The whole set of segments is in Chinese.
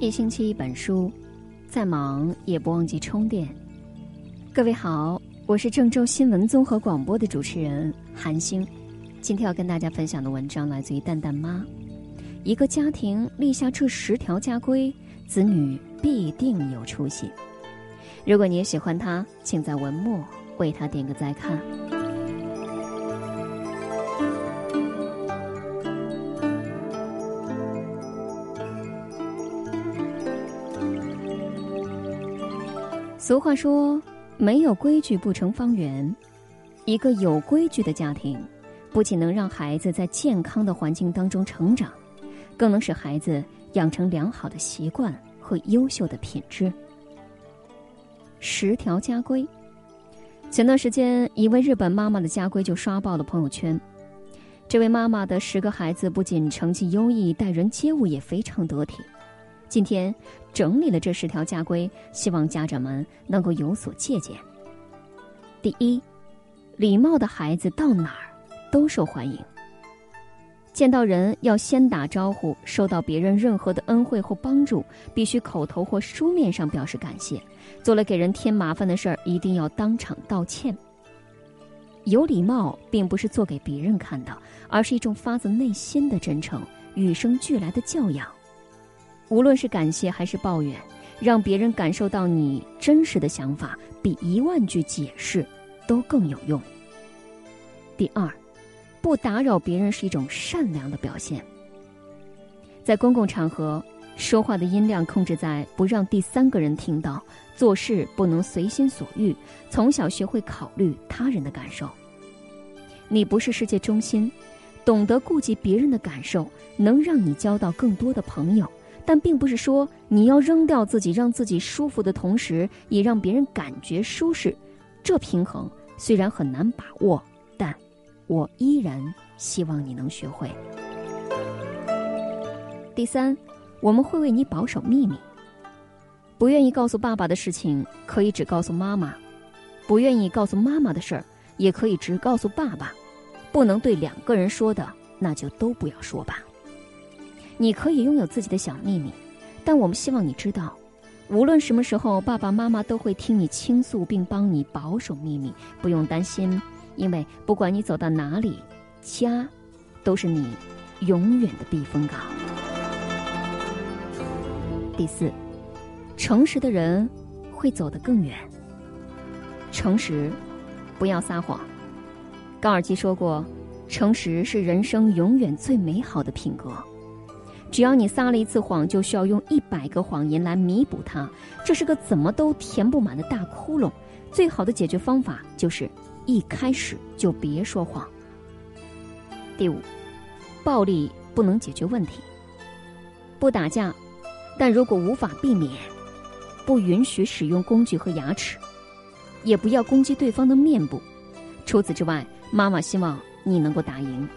一星期一本书，再忙也不忘记充电。各位好，我是郑州新闻综合广播的主持人韩星。今天要跟大家分享的文章来自于蛋蛋妈。一个家庭立下这十条家规，子女必定有出息。如果你也喜欢他，请在文末为他点个再看。俗话说：“没有规矩不成方圆。”一个有规矩的家庭，不仅能让孩子在健康的环境当中成长，更能使孩子养成良好的习惯和优秀的品质。十条家规。前段时间，一位日本妈妈的家规就刷爆了朋友圈。这位妈妈的十个孩子不仅成绩优异，待人接物也非常得体。今天整理了这十条家规，希望家长们能够有所借鉴。第一，礼貌的孩子到哪儿都受欢迎。见到人要先打招呼，受到别人任何的恩惠或帮助，必须口头或书面上表示感谢。做了给人添麻烦的事儿，一定要当场道歉。有礼貌并不是做给别人看的，而是一种发自内心的真诚，与生俱来的教养。无论是感谢还是抱怨，让别人感受到你真实的想法，比一万句解释都更有用。第二，不打扰别人是一种善良的表现。在公共场合，说话的音量控制在不让第三个人听到，做事不能随心所欲，从小学会考虑他人的感受。你不是世界中心，懂得顾及别人的感受，能让你交到更多的朋友。但并不是说你要扔掉自己，让自己舒服的同时，也让别人感觉舒适。这平衡虽然很难把握，但我依然希望你能学会。第三，我们会为你保守秘密。不愿意告诉爸爸的事情，可以只告诉妈妈；不愿意告诉妈妈的事儿，也可以只告诉爸爸。不能对两个人说的，那就都不要说吧。你可以拥有自己的小秘密，但我们希望你知道，无论什么时候，爸爸妈妈都会听你倾诉并帮你保守秘密，不用担心，因为不管你走到哪里，家都是你永远的避风港。第四，诚实的人会走得更远。诚实，不要撒谎。高尔基说过，诚实是人生永远最美好的品格。只要你撒了一次谎，就需要用一百个谎言来弥补它，这是个怎么都填不满的大窟窿。最好的解决方法就是一开始就别说谎。第五，暴力不能解决问题。不打架，但如果无法避免，不允许使用工具和牙齿，也不要攻击对方的面部。除此之外，妈妈希望你能够打赢。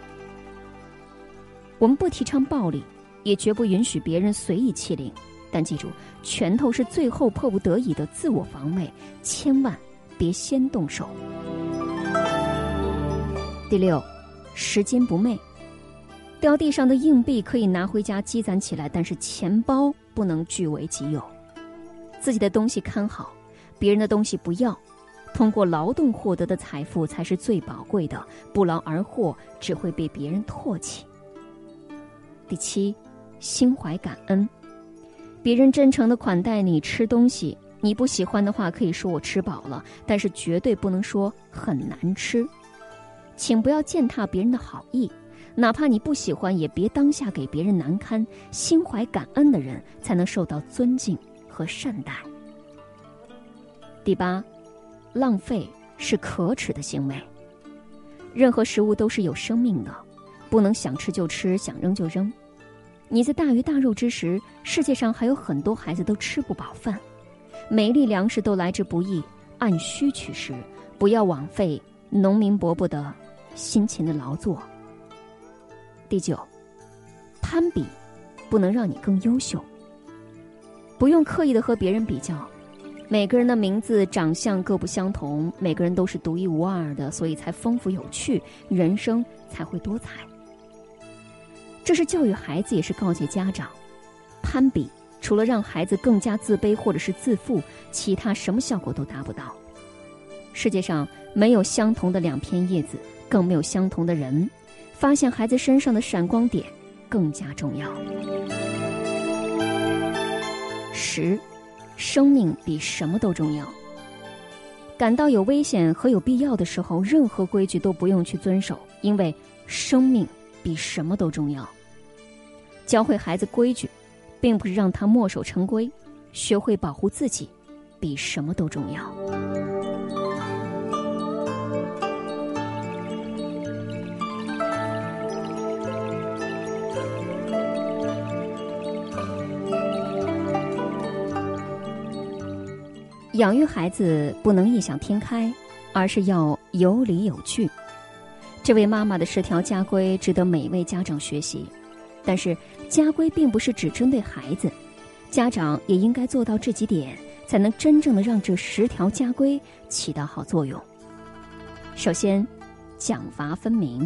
我们不提倡暴力。也绝不允许别人随意欺凌，但记住，拳头是最后迫不得已的自我防卫，千万别先动手。第六，时间不昧，掉地上的硬币可以拿回家积攒起来，但是钱包不能据为己有。自己的东西看好，别人的东西不要。通过劳动获得的财富才是最宝贵的，不劳而获只会被别人唾弃。第七。心怀感恩，别人真诚的款待你吃东西，你不喜欢的话可以说我吃饱了，但是绝对不能说很难吃。请不要践踏别人的好意，哪怕你不喜欢，也别当下给别人难堪。心怀感恩的人才能受到尊敬和善待。第八，浪费是可耻的行为。任何食物都是有生命的，不能想吃就吃，想扔就扔。你在大鱼大肉之时，世界上还有很多孩子都吃不饱饭。每一粒粮食都来之不易，按需取食，不要枉费农民伯伯的辛勤的劳作。第九，攀比不能让你更优秀。不用刻意的和别人比较，每个人的名字、长相各不相同，每个人都是独一无二的，所以才丰富有趣，人生才会多彩。这是教育孩子，也是告诫家长：攀比除了让孩子更加自卑或者是自负，其他什么效果都达不到。世界上没有相同的两片叶子，更没有相同的人。发现孩子身上的闪光点更加重要。十，生命比什么都重要。感到有危险和有必要的时候，任何规矩都不用去遵守，因为生命比什么都重要。教会孩子规矩，并不是让他墨守成规，学会保护自己，比什么都重要。养育孩子不能异想天开，而是要有理有据。这位妈妈的十条家规值得每位家长学习。但是，家规并不是只针对孩子，家长也应该做到这几点，才能真正的让这十条家规起到好作用。首先，奖罚分明。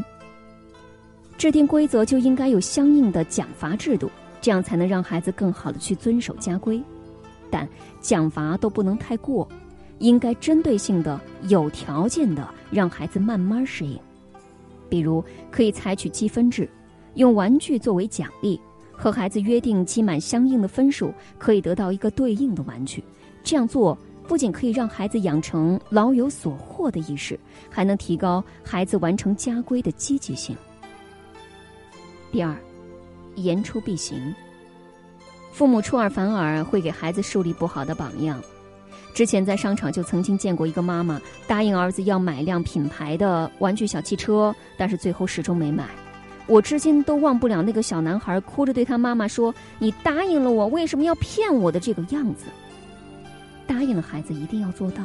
制定规则就应该有相应的奖罚制度，这样才能让孩子更好的去遵守家规。但奖罚都不能太过，应该针对性的、有条件的让孩子慢慢适应。比如，可以采取积分制，用玩具作为奖励，和孩子约定积满相应的分数可以得到一个对应的玩具。这样做不仅可以让孩子养成老有所获的意识，还能提高孩子完成家规的积极性。第二，言出必行。父母出尔反尔会给孩子树立不好的榜样。之前在商场就曾经见过一个妈妈答应儿子要买辆品牌的玩具小汽车，但是最后始终没买。我至今都忘不了那个小男孩哭着对他妈妈说：“你答应了我，为什么要骗我的这个样子？”答应了孩子一定要做到。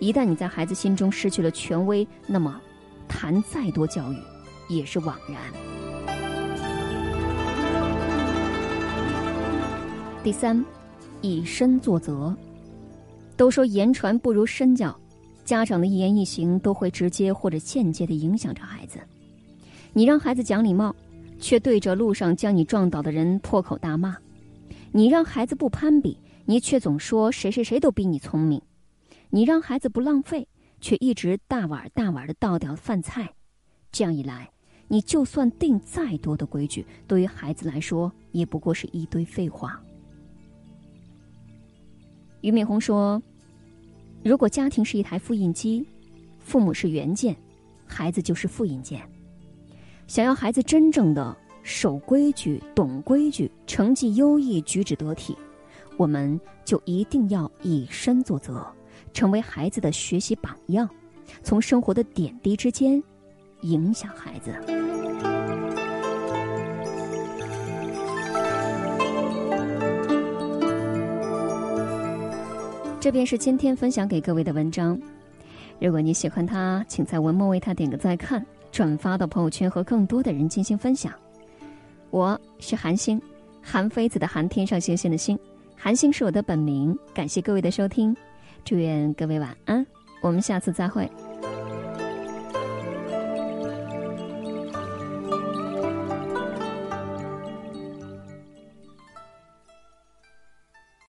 一旦你在孩子心中失去了权威，那么谈再多教育也是枉然。第三，以身作则。都说言传不如身教，家长的一言一行都会直接或者间接的影响着孩子。你让孩子讲礼貌，却对着路上将你撞倒的人破口大骂；你让孩子不攀比，你却总说谁谁谁都比你聪明；你让孩子不浪费，却一直大碗大碗的倒掉饭菜。这样一来，你就算定再多的规矩，对于孩子来说，也不过是一堆废话。俞敏洪说：“如果家庭是一台复印机，父母是原件，孩子就是复印件。想要孩子真正的守规矩、懂规矩、成绩优异、举止得体，我们就一定要以身作则，成为孩子的学习榜样，从生活的点滴之间影响孩子。”这便是今天分享给各位的文章。如果你喜欢它，请在文末为它点个再看，转发到朋友圈和更多的人进行分享。我是韩星，韩非子的韩，天上星星的星，韩星是我的本名。感谢各位的收听，祝愿各位晚安，我们下次再会。